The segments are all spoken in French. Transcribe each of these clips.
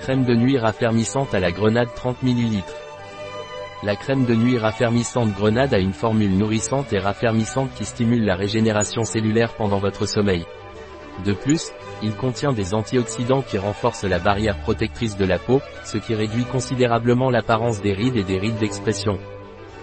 Crème de nuit raffermissante à la grenade 30 ml. La crème de nuit raffermissante grenade a une formule nourrissante et raffermissante qui stimule la régénération cellulaire pendant votre sommeil. De plus, il contient des antioxydants qui renforcent la barrière protectrice de la peau, ce qui réduit considérablement l'apparence des rides et des rides d'expression.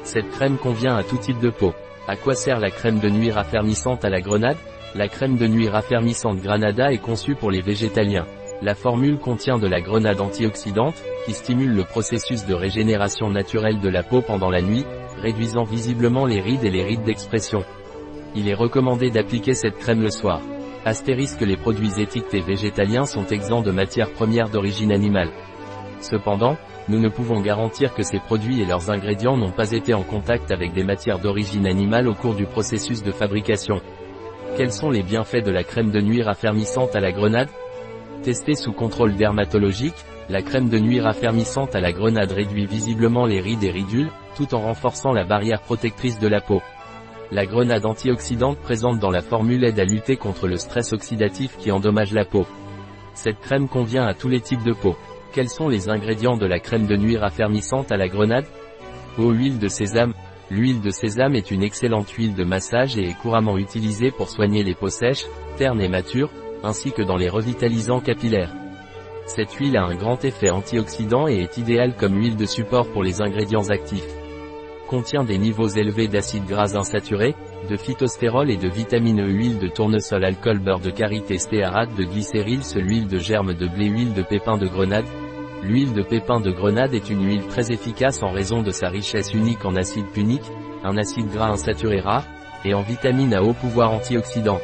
Cette crème convient à tout type de peau. À quoi sert la crème de nuit raffermissante à la grenade? La crème de nuit raffermissante Granada est conçue pour les végétaliens. La formule contient de la grenade antioxydante, qui stimule le processus de régénération naturelle de la peau pendant la nuit, réduisant visiblement les rides et les rides d'expression. Il est recommandé d'appliquer cette crème le soir. Astérisque les produits étiquetés végétaliens sont exempts de matières premières d'origine animale. Cependant, nous ne pouvons garantir que ces produits et leurs ingrédients n'ont pas été en contact avec des matières d'origine animale au cours du processus de fabrication. Quels sont les bienfaits de la crème de nuit raffermissante à la grenade? Testée sous contrôle dermatologique, la crème de nuit raffermissante à la grenade réduit visiblement les rides et ridules, tout en renforçant la barrière protectrice de la peau. La grenade antioxydante présente dans la formule aide à lutter contre le stress oxydatif qui endommage la peau. Cette crème convient à tous les types de peau. Quels sont les ingrédients de la crème de nuit raffermissante à la grenade? Eau huile de sésame. L'huile de sésame est une excellente huile de massage et est couramment utilisée pour soigner les peaux sèches, ternes et matures, ainsi que dans les revitalisants capillaires. Cette huile a un grand effet antioxydant et est idéale comme huile de support pour les ingrédients actifs. Contient des niveaux élevés d'acides gras insaturés, de phytostérol et de vitamine E huile de tournesol alcool beurre de karité stéarate de glycéryl huile de germe de blé huile de pépin de grenade. L'huile de pépin de grenade est une huile très efficace en raison de sa richesse unique en acide punique, un acide gras insaturé rare, et en vitamine à haut pouvoir antioxydant.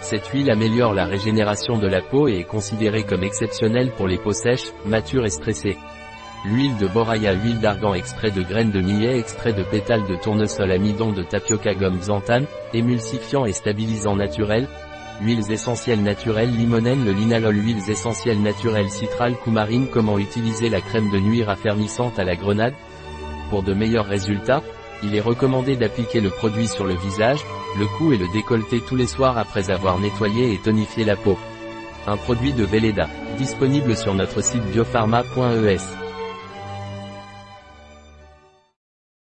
Cette huile améliore la régénération de la peau et est considérée comme exceptionnelle pour les peaux sèches, matures et stressées. L'huile de boraya huile d'argan extrait de graines de millet extrait de pétales de tournesol amidon de tapioca gomme xanthane, émulsifiant et stabilisant naturel, huiles essentielles naturelles limonène le linalol huiles essentielles naturelles citral coumarine comment utiliser la crème de nuit raffermissante à la grenade? Pour de meilleurs résultats, il est recommandé d'appliquer le produit sur le visage, le cou et le décolleté tous les soirs après avoir nettoyé et tonifié la peau. Un produit de Velleda, disponible sur notre site biopharma.es.